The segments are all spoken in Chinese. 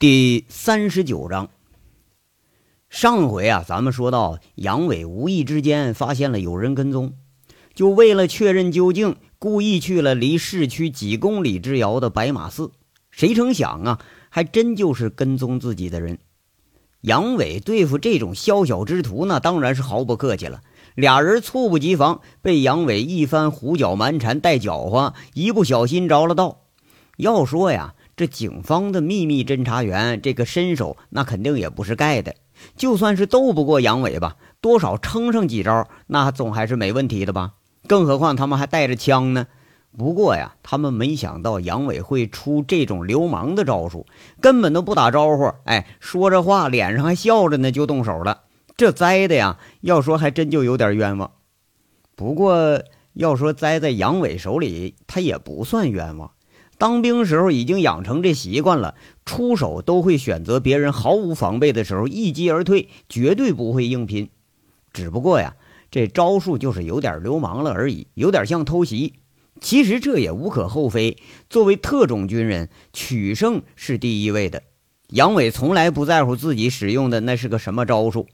第三十九章，上回啊，咱们说到杨伟无意之间发现了有人跟踪，就为了确认究竟，故意去了离市区几公里之遥的白马寺。谁成想啊，还真就是跟踪自己的人。杨伟对付这种宵小之徒那当然是毫不客气了。俩人猝不及防，被杨伟一番胡搅蛮缠带搅和，一不小心着了道。要说呀。这警方的秘密侦查员，这个身手那肯定也不是盖的。就算是斗不过杨伟吧，多少撑上几招，那总还是没问题的吧？更何况他们还带着枪呢。不过呀，他们没想到杨伟会出这种流氓的招数，根本都不打招呼，哎，说着话脸上还笑着呢，就动手了。这栽的呀，要说还真就有点冤枉。不过要说栽在杨伟手里，他也不算冤枉。当兵时候已经养成这习惯了，出手都会选择别人毫无防备的时候一击而退，绝对不会硬拼。只不过呀，这招数就是有点流氓了而已，有点像偷袭。其实这也无可厚非，作为特种军人，取胜是第一位的。杨伟从来不在乎自己使用的那是个什么招数。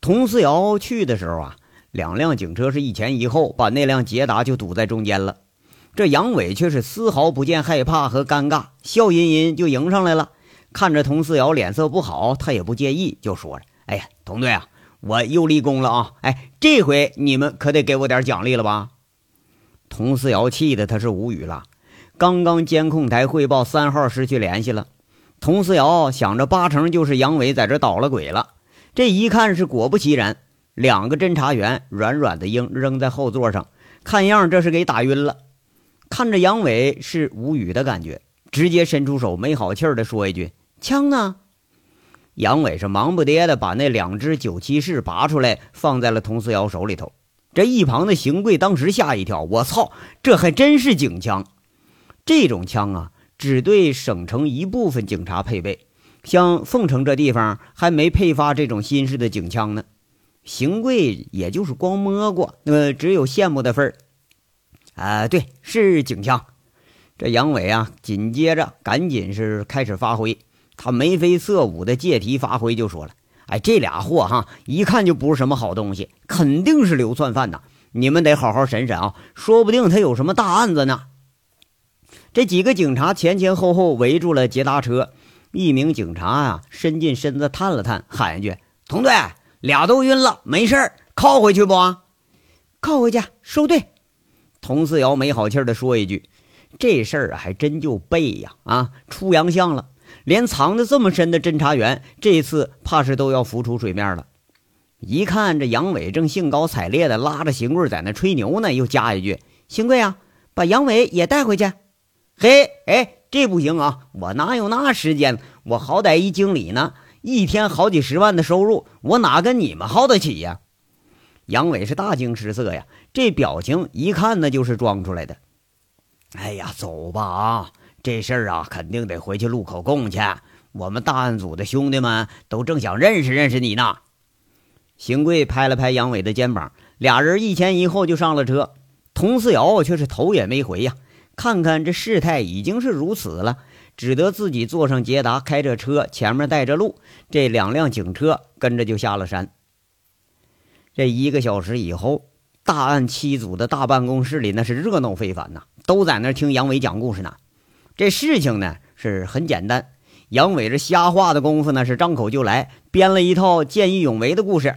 佟思瑶去的时候啊，两辆警车是一前一后，把那辆捷达就堵在中间了。这杨伟却是丝毫不见害怕和尴尬，笑吟吟就迎上来了。看着佟思瑶脸色不好，他也不介意，就说着：“哎呀，佟队啊，我又立功了啊！哎，这回你们可得给我点奖励了吧？”佟思瑶气得他是无语了。刚刚监控台汇报三号失去联系了，佟思瑶想着八成就是杨伟在这捣了鬼了。这一看是果不其然，两个侦查员软软的扔扔在后座上，看样这是给打晕了。看着杨伟是无语的感觉，直接伸出手，没好气儿的说一句：“枪呢？”杨伟是忙不迭的把那两支九七式拔出来，放在了佟思瑶手里头。这一旁的邢贵当时吓一跳：“我操，这还真是警枪！这种枪啊，只对省城一部分警察配备，像凤城这地方还没配发这种新式的警枪呢。”邢贵也就是光摸过，那只有羡慕的份儿。啊，对，是警枪。这杨伟啊，紧接着赶紧是开始发挥，他眉飞色舞的借题发挥，就说了：“哎，这俩货哈，一看就不是什么好东西，肯定是流窜犯呐！你们得好好审审啊，说不定他有什么大案子呢。”这几个警察前前后后围住了捷达车，一名警察啊，伸进身子探了探，喊一句：“同队，俩都晕了，没事儿，靠回去不？靠回去，收队。”佟四瑶没好气的说一句：“这事儿还真就背呀！啊，出洋相了，连藏的这么深的侦查员，这次怕是都要浮出水面了。”一看这杨伟正兴高采烈的拉着邢贵在那吹牛呢，又加一句：“邢贵啊，把杨伟也带回去。”嘿，哎，这不行啊！我哪有那时间？我好歹一经理呢，一天好几十万的收入，我哪跟你们耗得起呀？杨伟是大惊失色呀。这表情一看，那就是装出来的。哎呀，走吧啊！这事儿啊，肯定得回去录口供去。我们大案组的兄弟们都正想认识认识你呢。邢贵拍了拍杨伟的肩膀，俩人一前一后就上了车。佟四瑶却是头也没回呀。看看这事态已经是如此了，只得自己坐上捷达，开着车，前面带着路。这两辆警车跟着就下了山。这一个小时以后。大案七组的大办公室里，那是热闹非凡呐，都在那听杨伟讲故事呢。这事情呢是很简单，杨伟这瞎话的功夫呢是张口就来，编了一套见义勇为的故事。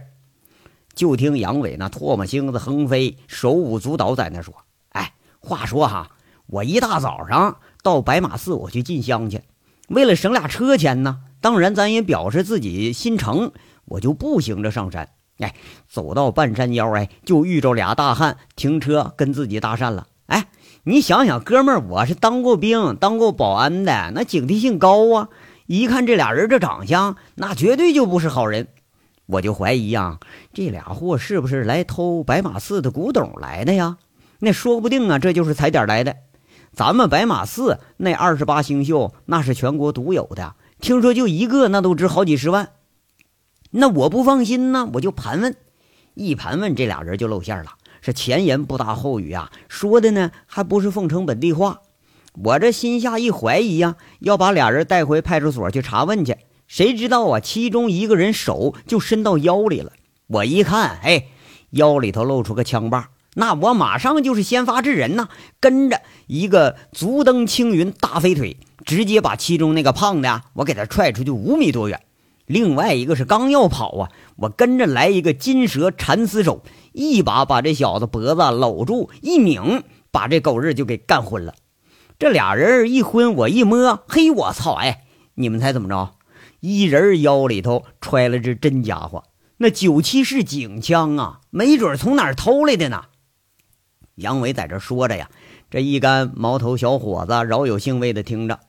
就听杨伟那唾沫星子横飞，手舞足蹈在那说：“哎，话说哈，我一大早上到白马寺我去进香去，为了省俩车钱呢，当然咱也表示自己心诚，我就步行着上山。”哎，走到半山腰，哎，就遇着俩大汉停车跟自己搭讪了。哎，你想想，哥们儿，我是当过兵、当过保安的，那警惕性高啊。一看这俩人这长相，那绝对就不是好人。我就怀疑呀，这俩货是不是来偷白马寺的古董来的呀？那说不定啊，这就是踩点来的。咱们白马寺那二十八星宿，那是全国独有的，听说就一个，那都值好几十万。那我不放心呢，我就盘问，一盘问，这俩人就露馅了，是前言不搭后语啊，说的呢还不是凤城本地话。我这心下一怀疑呀，要把俩人带回派出所去查问去。谁知道啊，其中一个人手就伸到腰里了。我一看，哎，腰里头露出个枪把，那我马上就是先发制人呐，跟着一个足蹬青云大飞腿，直接把其中那个胖的啊，我给他踹出去五米多远。另外一个是刚要跑啊，我跟着来一个金蛇缠丝手，一把把这小子脖子搂住，一拧，把这狗日就给干昏了。这俩人一昏，我一摸，嘿，我操！哎，你们猜怎么着？一人腰里头揣了支真家伙，那九七式警枪啊，没准从哪儿偷来的呢。杨伟在这说着呀，这一干毛头小伙子饶有兴味的听着。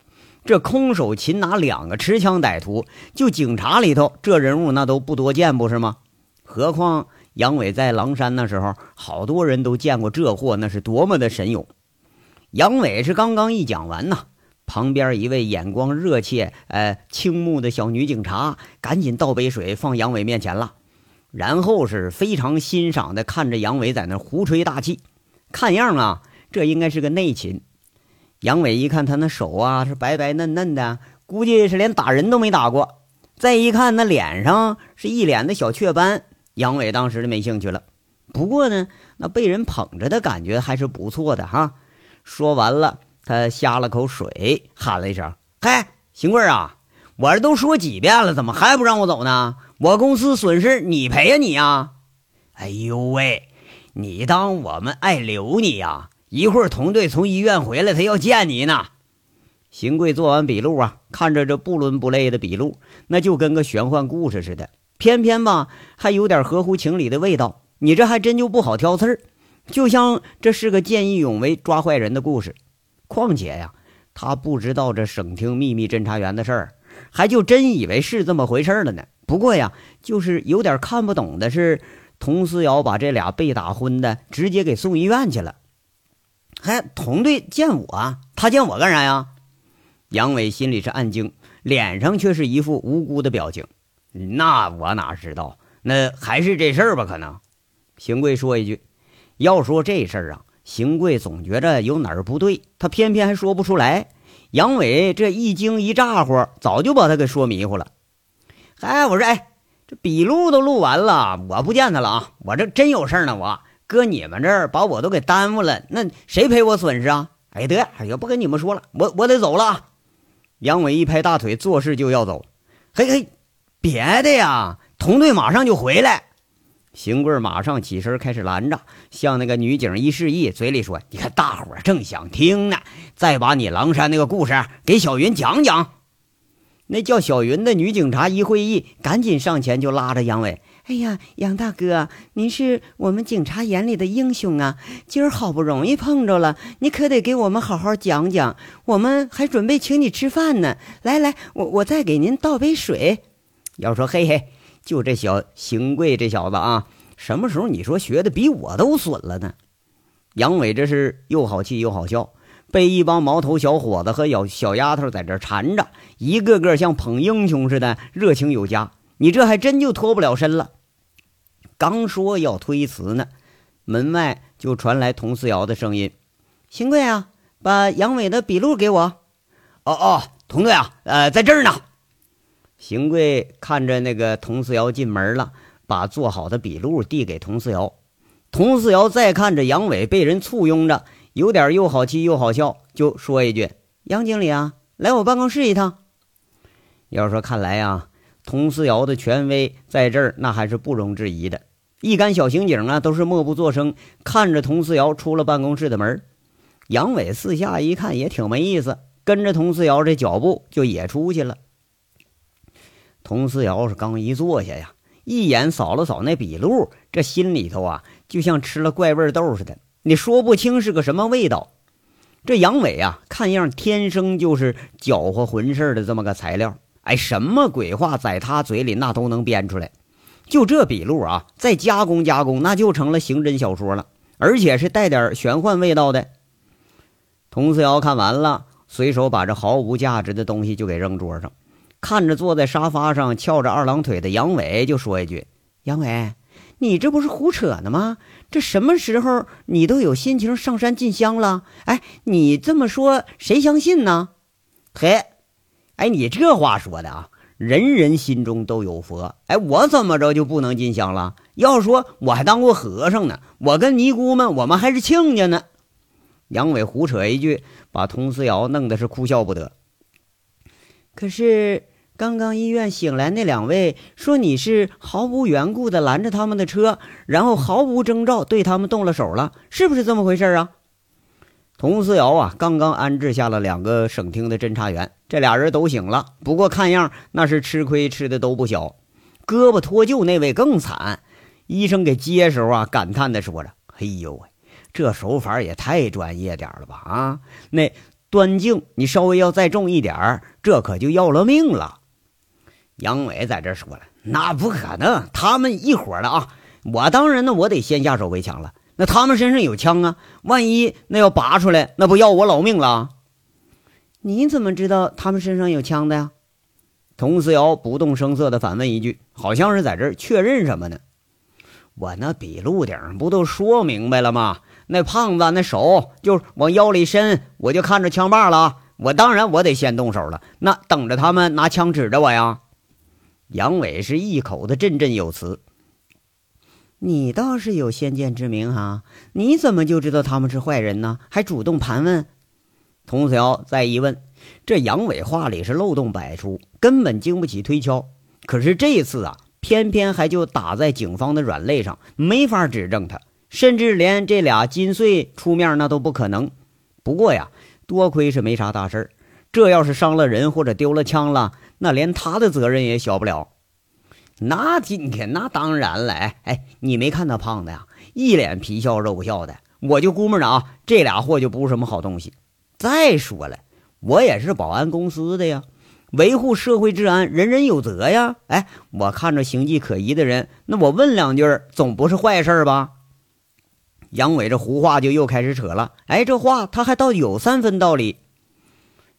这空手擒拿两个持枪歹徒，就警察里头这人物那都不多见，不是吗？何况杨伟在狼山那时候，好多人都见过这货，那是多么的神勇。杨伟是刚刚一讲完呐。旁边一位眼光热切、呃倾慕的小女警察，赶紧倒杯水放杨伟面前了，然后是非常欣赏的看着杨伟在那胡吹大气，看样啊，这应该是个内勤。杨伟一看他那手啊是白白嫩嫩的，估计是连打人都没打过。再一看那脸上是一脸的小雀斑，杨伟当时就没兴趣了。不过呢，那被人捧着的感觉还是不错的哈。说完了。他呷了口水，喊了一声：“嘿，邢贵啊，我这都说几遍了，怎么还不让我走呢？我公司损失你赔呀，你呀！哎呦喂，你当我们爱留你呀？一会儿同队从医院回来，他要见你呢。”邢贵做完笔录啊，看着这不伦不类的笔录，那就跟个玄幻故事似的，偏偏吧还有点合乎情理的味道。你这还真就不好挑刺儿，就像这是个见义勇为抓坏人的故事。况且呀，他不知道这省厅秘密侦查员的事儿，还就真以为是这么回事了呢。不过呀，就是有点看不懂的是，佟思瑶把这俩被打昏的直接给送医院去了，还同队见我，他见我干啥呀？杨伟心里是暗惊，脸上却是一副无辜的表情。那我哪知道？那还是这事儿吧？可能。邢贵说一句：“要说这事儿啊。”邢贵总觉着有哪儿不对，他偏偏还说不出来。杨伟这一惊一咋呼，早就把他给说迷糊了。哎，我说，哎，这笔录都录完了，我不见他了啊！我这真有事儿呢，我搁你们这儿把我都给耽误了，那谁赔我损失啊？哎，得，哎呀，不跟你们说了，我我得走了。杨伟一拍大腿，做事就要走。嘿嘿，别的呀，同队马上就回来。邢贵马上起身，开始拦着，向那个女警一示意，嘴里说：“你看，大伙儿正想听呢，再把你狼山那个故事给小云讲讲。”那叫小云的女警察一会意，赶紧上前就拉着杨伟：“哎呀，杨大哥，您是我们警察眼里的英雄啊！今儿好不容易碰着了，你可得给我们好好讲讲。我们还准备请你吃饭呢。来来，我我再给您倒杯水。要说嘿嘿。”就这小邢贵这小子啊，什么时候你说学的比我都损了呢？杨伟这是又好气又好笑，被一帮毛头小伙子和小小丫头在这缠着，一个个像捧英雄似的，热情有加。你这还真就脱不了身了。刚说要推辞呢，门外就传来佟思瑶的声音：“邢贵啊，把杨伟的笔录给我。”“哦哦，佟队啊，呃，在这儿呢。”邢贵看着那个佟思瑶进门了，把做好的笔录递给佟思瑶。佟思瑶再看着杨伟被人簇拥着，有点又好气又好笑，就说一句：“杨经理啊，来我办公室一趟。”要说看来啊，佟思瑶的权威在这儿那还是不容置疑的。一干小刑警啊，都是默不作声，看着佟思瑶出了办公室的门。杨伟四下一看，也挺没意思，跟着佟思瑶这脚步就也出去了。佟思瑶是刚一坐下呀，一眼扫了扫那笔录，这心里头啊，就像吃了怪味豆似的，你说不清是个什么味道。这杨伟啊，看样天生就是搅和混事的这么个材料，哎，什么鬼话在他嘴里那都能编出来。就这笔录啊，再加工加工，那就成了刑侦小说了，而且是带点玄幻味道的。佟思瑶看完了，随手把这毫无价值的东西就给扔桌上。看着坐在沙发上翘着二郎腿的杨伟，就说一句：“杨伟，你这不是胡扯呢吗？这什么时候你都有心情上山进香了？哎，你这么说谁相信呢？嘿，哎，你这话说的啊，人人心中都有佛。哎，我怎么着就不能进香了？要说我还当过和尚呢，我跟尼姑们我们还是亲家呢。杨伟胡扯一句，把佟思瑶弄得是哭笑不得。可是。刚刚医院醒来那两位说你是毫无缘故的拦着他们的车，然后毫无征兆对他们动了手了，是不是这么回事啊？佟思瑶啊，刚刚安置下了两个省厅的侦查员，这俩人都醒了，不过看样那是吃亏吃的都不小。胳膊脱臼那位更惨，医生给接时候啊，感叹的说着：“哎呦喂，这手法也太专业点了吧啊！那端镜你稍微要再重一点这可就要了命了。”杨伟在这说了：“那不可能，他们一伙的啊！我当然呢，我得先下手为强了。那他们身上有枪啊，万一那要拔出来，那不要我老命了？你怎么知道他们身上有枪的呀？”佟思瑶不动声色地反问一句，好像是在这儿确认什么呢。我那笔录顶不都说明白了吗？那胖子那手就往腰里伸，我就看着枪把了。我当然我得先动手了，那等着他们拿枪指着我呀。杨伟是一口的振振有词：“你倒是有先见之明哈，你怎么就知道他们是坏人呢？还主动盘问。”童子瑶再一问，这杨伟话里是漏洞百出，根本经不起推敲。可是这次啊，偏偏还就打在警方的软肋上，没法指证他，甚至连这俩金穗出面那都不可能。不过呀，多亏是没啥大事这要是伤了人或者丢了枪了。那连他的责任也小不了，那今天那当然了，哎哎，你没看他胖的呀，一脸皮笑肉不笑的，我就估摸着啊，这俩货就不是什么好东西。再说了，我也是保安公司的呀，维护社会治安，人人有责呀。哎，我看着形迹可疑的人，那我问两句，总不是坏事吧？杨伟这胡话就又开始扯了，哎，这话他还倒有三分道理。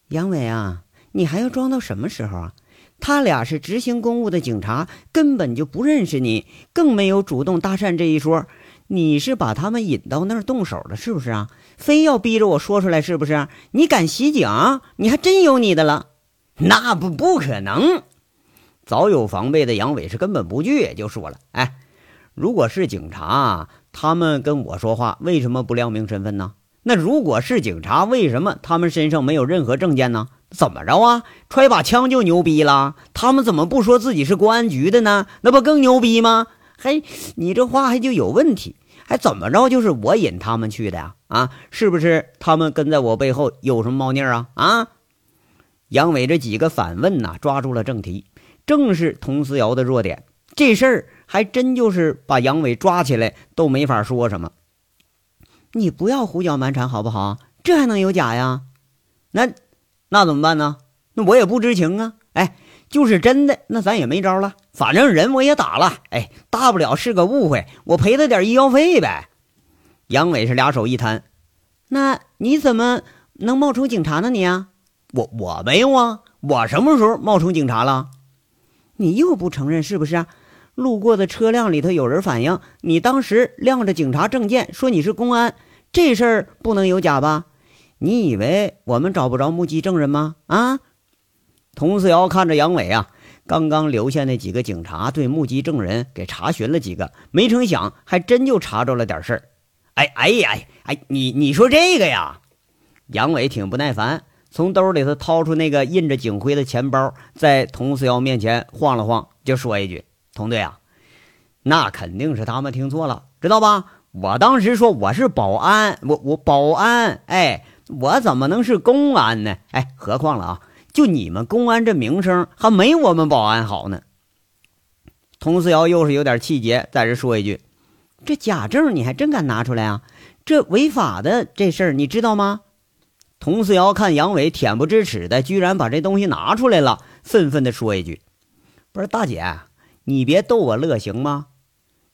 杨伟啊。你还要装到什么时候啊？他俩是执行公务的警察，根本就不认识你，更没有主动搭讪这一说。你是把他们引到那儿动手的，是不是啊？非要逼着我说出来，是不是？你敢袭警？你还真有你的了？那不不可能。早有防备的杨伟是根本不惧，就说了：“哎，如果是警察，他们跟我说话，为什么不亮明身份呢？那如果是警察，为什么他们身上没有任何证件呢？”怎么着啊？揣把枪就牛逼了？他们怎么不说自己是公安局的呢？那不更牛逼吗？嘿，你这话还就有问题？还怎么着？就是我引他们去的呀？啊，是不是他们跟在我背后有什么猫腻啊？啊？杨伟这几个反问呐，抓住了正题，正是佟思瑶的弱点。这事儿还真就是把杨伟抓起来都没法说什么。你不要胡搅蛮缠好不好？这还能有假呀？那。那怎么办呢？那我也不知情啊！哎，就是真的，那咱也没招了。反正人我也打了，哎，大不了是个误会，我赔他点医药费呗。杨伟是俩手一摊，那你怎么能冒充警察呢？你啊，我我没有啊，我什么时候冒充警察了？你又不承认是不是？路过的车辆里头有人反映，你当时亮着警察证件，说你是公安，这事儿不能有假吧？你以为我们找不着目击证人吗？啊！佟思瑶看着杨伟啊，刚刚留下那几个警察对目击证人给查询了几个，没成想还真就查着了点事儿。哎哎呀哎，你你说这个呀？杨伟挺不耐烦，从兜里头掏出那个印着警徽的钱包，在佟思瑶面前晃了晃，就说一句：“佟队啊，那肯定是他们听错了，知道吧？我当时说我是保安，我我保安，哎。”我怎么能是公安呢？哎，何况了啊！就你们公安这名声，还没我们保安好呢。佟思瑶又是有点气节，在这说一句：“这假证你还真敢拿出来啊？这违法的这事儿你知道吗？”佟思瑶看杨伟恬不知耻的，居然把这东西拿出来了，愤愤地说一句：“不是大姐，你别逗我乐行吗？”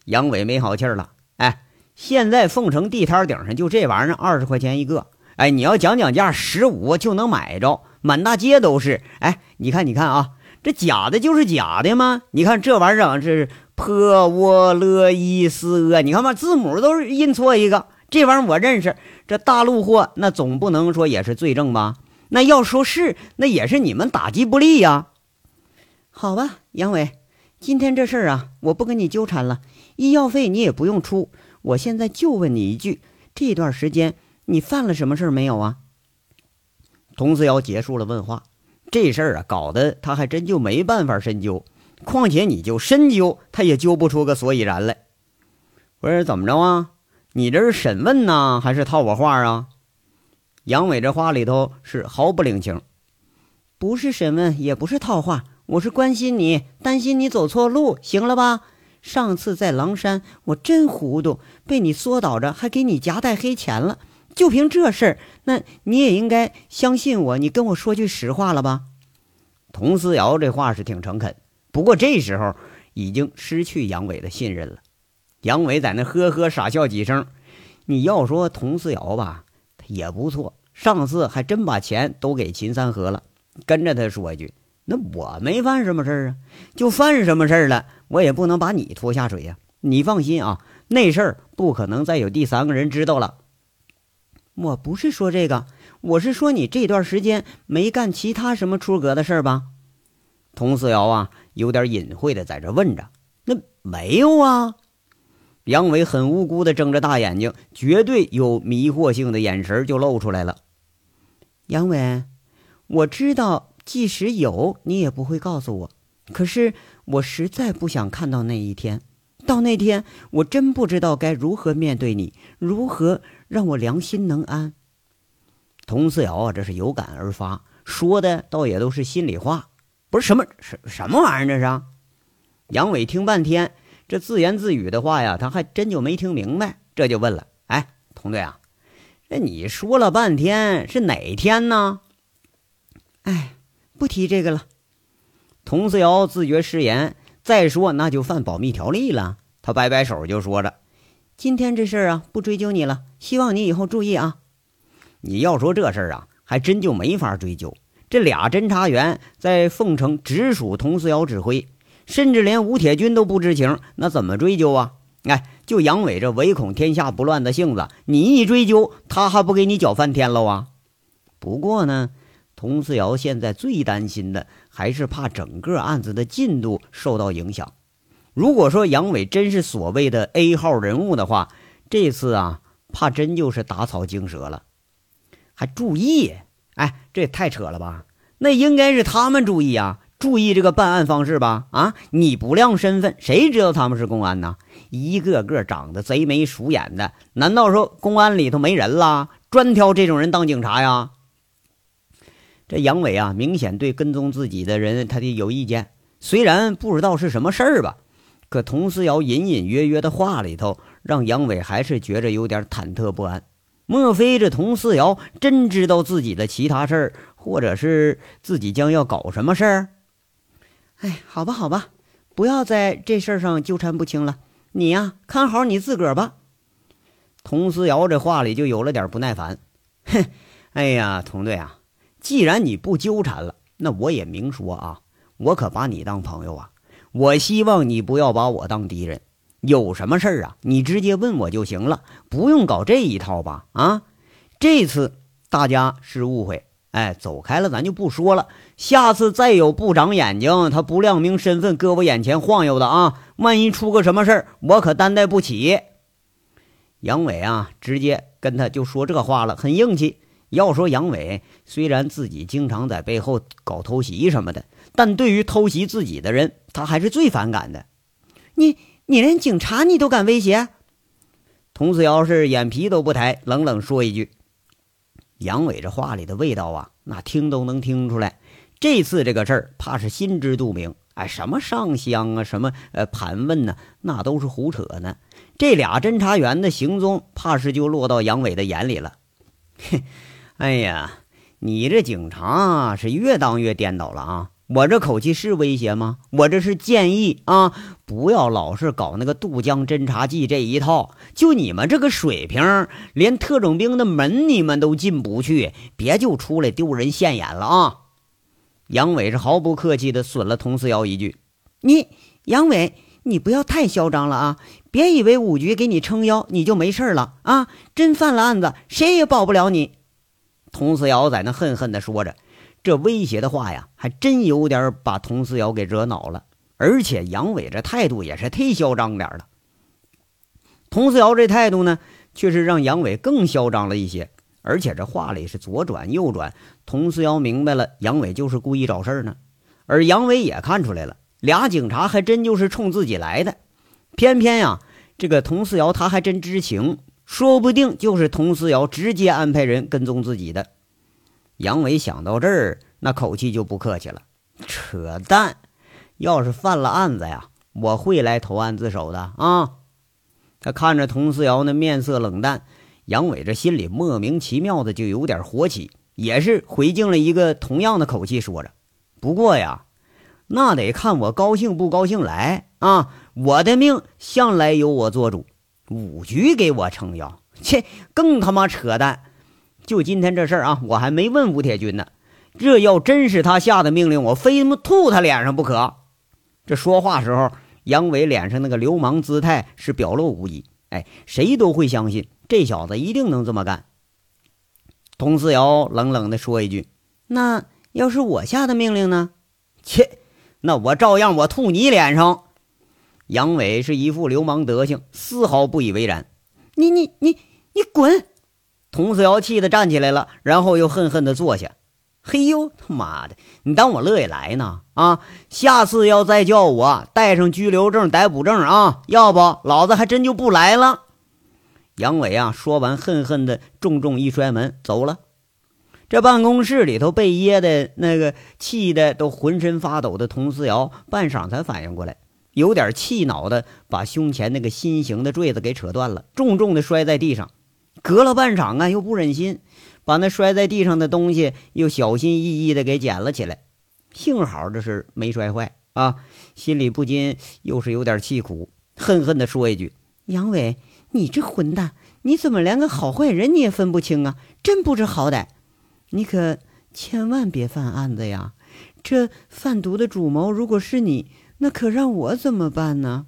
杨伟没好气了：“哎，现在凤城地摊顶上就这玩意儿，二十块钱一个。”哎，你要讲讲价，十五就能买着，满大街都是。哎，你看，你看啊，这假的就是假的吗？你看这玩意儿，这是破沃勒伊斯！你看吧，字母都是印错一个，这玩意儿我认识。这大陆货那总不能说也是罪证吧？那要说是，那也是你们打击不利呀。好吧，杨伟，今天这事儿啊，我不跟你纠缠了，医药费你也不用出。我现在就问你一句：这段时间你犯了什么事没有啊？佟思瑶结束了问话，这事儿啊，搞得他还真就没办法深究。况且你就深究，他也揪不出个所以然来。我说怎么着啊？你这是审问呢，还是套我话啊？杨伟这话里头是毫不领情。不是审问，也不是套话，我是关心你，担心你走错路，行了吧？上次在狼山，我真糊涂，被你缩倒着，还给你夹带黑钱了。就凭这事儿，那你也应该相信我，你跟我说句实话了吧？佟思瑶这话是挺诚恳。不过这时候已经失去杨伟的信任了。杨伟在那呵呵傻笑几声。你要说佟思瑶吧，也不错。上次还真把钱都给秦三河了。跟着他说一句：“那我没犯什么事儿啊，就犯什么事儿了，我也不能把你拖下水呀。你放心啊，那事儿不可能再有第三个人知道了。”我不是说这个，我是说你这段时间没干其他什么出格的事儿吧？佟思瑶啊。有点隐晦的在这问着：“那没有啊？”杨伟很无辜的睁着大眼睛，绝对有迷惑性的眼神就露出来了。杨伟，我知道，即使有，你也不会告诉我。可是我实在不想看到那一天。到那天，我真不知道该如何面对你，如何让我良心能安。佟思瑶啊，这是有感而发，说的倒也都是心里话。不是什么什什么玩意儿？这是杨伟听半天，这自言自语的话呀，他还真就没听明白，这就问了：“哎，童队啊，那你说了半天是哪天呢？”哎，不提这个了。佟思瑶自觉失言，再说那就犯保密条例了。他摆摆手就说着：“今天这事儿啊，不追究你了，希望你以后注意啊。你要说这事儿啊，还真就没法追究。”这俩侦查员在凤城直属佟思瑶指挥，甚至连吴铁军都不知情，那怎么追究啊？哎，就杨伟这唯恐天下不乱的性子，你一追究，他还不给你搅翻天了啊？不过呢，佟思瑶现在最担心的还是怕整个案子的进度受到影响。如果说杨伟真是所谓的 A 号人物的话，这次啊，怕真就是打草惊蛇了。还注意。哎，这也太扯了吧！那应该是他们注意啊，注意这个办案方式吧？啊，你不亮身份，谁知道他们是公安呢？一个个长得贼眉鼠眼的，难道说公安里头没人啦？专挑这种人当警察呀？这杨伟啊，明显对跟踪自己的人他得有意见。虽然不知道是什么事儿吧，可佟思瑶隐隐约约的话里头，让杨伟还是觉着有点忐忑不安。莫非这佟思瑶真知道自己的其他事儿，或者是自己将要搞什么事儿？哎，好吧，好吧，不要在这事儿上纠缠不清了。你呀，看好你自个儿吧。佟思瑶这话里就有了点不耐烦。哼，哎呀，佟队啊，既然你不纠缠了，那我也明说啊，我可把你当朋友啊。我希望你不要把我当敌人。有什么事儿啊？你直接问我就行了，不用搞这一套吧？啊，这次大家是误会，哎，走开了，咱就不说了。下次再有不长眼睛，他不亮明身份，搁我眼前晃悠的啊，万一出个什么事儿，我可担待不起。杨伟啊，直接跟他就说这话了，很硬气。要说杨伟，虽然自己经常在背后搞偷袭什么的，但对于偷袭自己的人，他还是最反感的。你。你连警察你都敢威胁？佟思瑶是眼皮都不抬，冷冷说一句：“杨伟这话里的味道啊，那听都能听出来。这次这个事儿，怕是心知肚明。哎，什么上香啊，什么呃盘问呢，那都是胡扯呢。这俩侦查员的行踪，怕是就落到杨伟的眼里了。嘿，哎呀，你这警察是越当越颠倒了啊！”我这口气是威胁吗？我这是建议啊，不要老是搞那个渡江侦察记这一套。就你们这个水平，连特种兵的门你们都进不去，别就出来丢人现眼了啊！杨伟是毫不客气的损了佟思瑶一句：“你杨伟，你不要太嚣张了啊！别以为五局给你撑腰，你就没事了啊！真犯了案子，谁也保不了你。佟思瑶在那恨恨地说着，这威胁的话呀，还真有点把佟思瑶给惹恼了。而且杨伟这态度也是忒嚣张点了。佟思瑶这态度呢，却是让杨伟更嚣张了一些。而且这话里是左转右转，佟思瑶明白了，杨伟就是故意找事儿呢。而杨伟也看出来了，俩警察还真就是冲自己来的。偏偏呀，这个佟思瑶他还真知情，说不定就是佟思瑶直接安排人跟踪自己的。杨伟想到这儿，那口气就不客气了：“扯淡！要是犯了案子呀，我会来投案自首的啊！”他看着佟思瑶那面色冷淡。杨伟这心里莫名其妙的就有点火起，也是回敬了一个同样的口气，说着：“不过呀，那得看我高兴不高兴来啊！我的命向来由我做主，五局给我撑腰，切，更他妈扯淡！就今天这事儿啊，我还没问吴铁军呢。这要真是他下的命令，我非他妈吐他脸上不可！”这说话时候，杨伟脸上那个流氓姿态是表露无遗。哎，谁都会相信。这小子一定能这么干。佟思瑶冷冷地说一句：“那要是我下的命令呢？”切，那我照样我吐你脸上。杨伟是一副流氓德行，丝毫不以为然。你你你你滚！佟思瑶气得站起来了，然后又恨恨地坐下。嘿呦，他妈的，你当我乐意来呢？啊，下次要再叫我带上拘留证、逮捕证啊，要不老子还真就不来了。杨伟啊，说完，恨恨的重重一摔门走了。这办公室里头被噎的那个气的都浑身发抖的佟思瑶，半晌才反应过来，有点气恼的把胸前那个心形的坠子给扯断了，重重的摔在地上。隔了半晌啊，又不忍心把那摔在地上的东西又小心翼翼的给捡了起来。幸好这是没摔坏啊，心里不禁又是有点气苦，恨恨的说一句：“杨伟。”你这混蛋，你怎么连个好坏人你也分不清啊？真不知好歹！你可千万别犯案子呀！这贩毒的主谋如果是你，那可让我怎么办呢？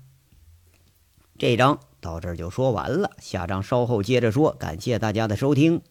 这章到这儿就说完了，下章稍后接着说。感谢大家的收听。